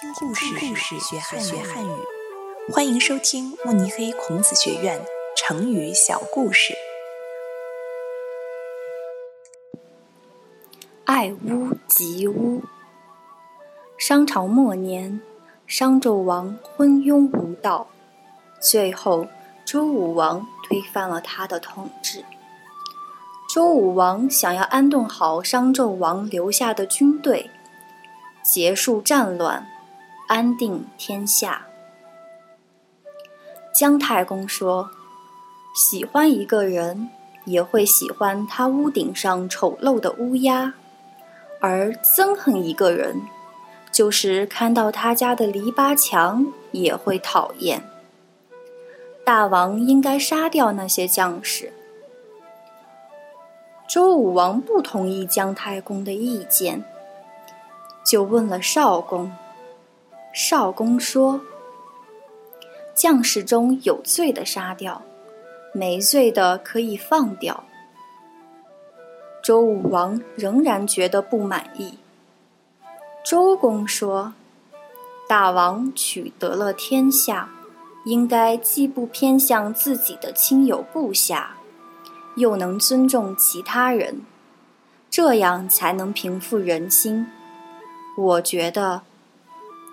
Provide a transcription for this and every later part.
听故事，学汉语。欢迎收听慕尼黑孔子学院成语小故事。爱屋及乌。商朝末年，商纣王昏庸无道，最后周武王推翻了他的统治。周武王想要安顿好商纣王留下的军队，结束战乱。安定天下。姜太公说：“喜欢一个人，也会喜欢他屋顶上丑陋的乌鸦；而憎恨一个人，就是看到他家的篱笆墙也会讨厌。大王应该杀掉那些将士。”周武王不同意姜太公的意见，就问了少公。少公说：“将士中有罪的杀掉，没罪的可以放掉。”周武王仍然觉得不满意。周公说：“大王取得了天下，应该既不偏向自己的亲友部下，又能尊重其他人，这样才能平复人心。我觉得。”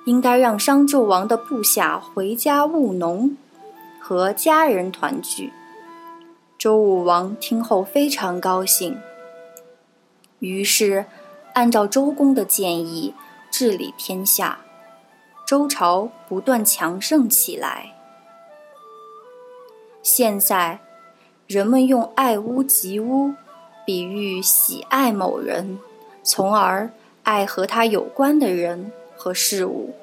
应该让商纣王的部下回家务农，和家人团聚。周武王听后非常高兴，于是按照周公的建议治理天下，周朝不断强盛起来。现在，人们用“爱屋及乌”比喻喜爱某人，从而爱和他有关的人。和事物。